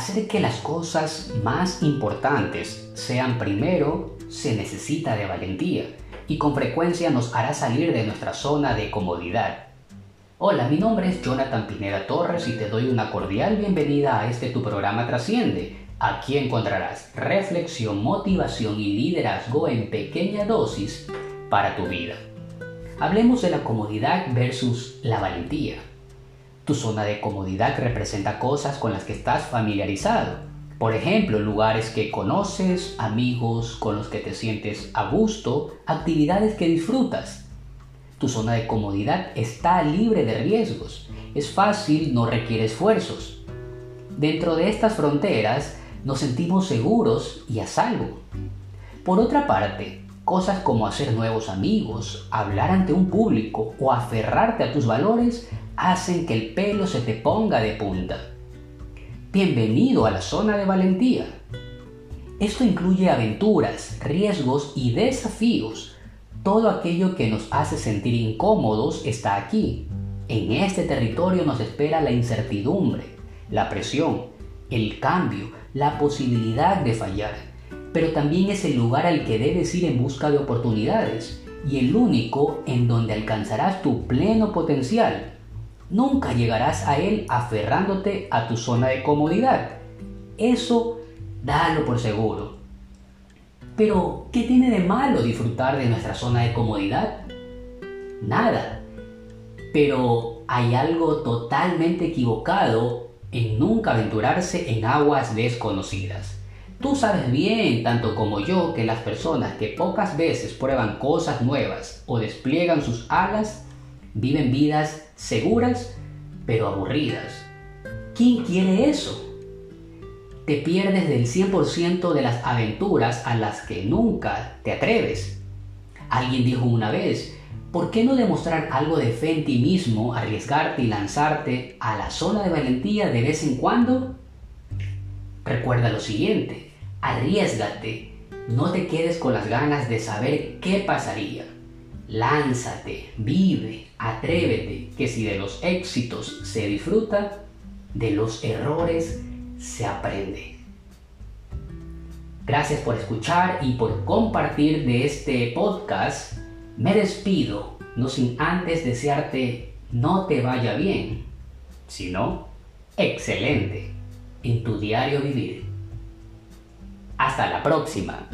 hacer que las cosas más importantes sean primero se necesita de valentía y con frecuencia nos hará salir de nuestra zona de comodidad. Hola, mi nombre es Jonathan Pineda Torres y te doy una cordial bienvenida a este tu programa Trasciende. Aquí encontrarás reflexión, motivación y liderazgo en pequeña dosis para tu vida. Hablemos de la comodidad versus la valentía. Tu zona de comodidad representa cosas con las que estás familiarizado por ejemplo, lugares que conoces, amigos con los que te sientes a gusto, actividades que disfrutas. Tu zona de comodidad está libre de riesgos. Es fácil, no requiere esfuerzos. Dentro de estas fronteras nos sentimos seguros y a salvo. Por otra parte, cosas como hacer nuevos amigos, hablar ante un público o aferrarte a tus valores hacen que el pelo se te ponga de punta. Bienvenido a la zona de valentía. Esto incluye aventuras, riesgos y desafíos. Todo aquello que nos hace sentir incómodos está aquí. En este territorio nos espera la incertidumbre, la presión, el cambio, la posibilidad de fallar. Pero también es el lugar al que debes ir en busca de oportunidades y el único en donde alcanzarás tu pleno potencial Nunca llegarás a él aferrándote a tu zona de comodidad. Eso dalo por seguro. Pero, ¿qué tiene de malo disfrutar de nuestra zona de comodidad? Nada. Pero hay algo totalmente equivocado en nunca aventurarse en aguas desconocidas. Tú sabes bien, tanto como yo, que las personas que pocas veces prueban cosas nuevas o despliegan sus alas Viven vidas seguras pero aburridas. ¿Quién quiere eso? Te pierdes del 100% de las aventuras a las que nunca te atreves. Alguien dijo una vez, ¿por qué no demostrar algo de fe en ti mismo, arriesgarte y lanzarte a la zona de valentía de vez en cuando? Recuerda lo siguiente, arriesgate, no te quedes con las ganas de saber qué pasaría. Lánzate, vive, atrévete, que si de los éxitos se disfruta, de los errores se aprende. Gracias por escuchar y por compartir de este podcast. Me despido, no sin antes desearte no te vaya bien, sino excelente en tu diario vivir. Hasta la próxima.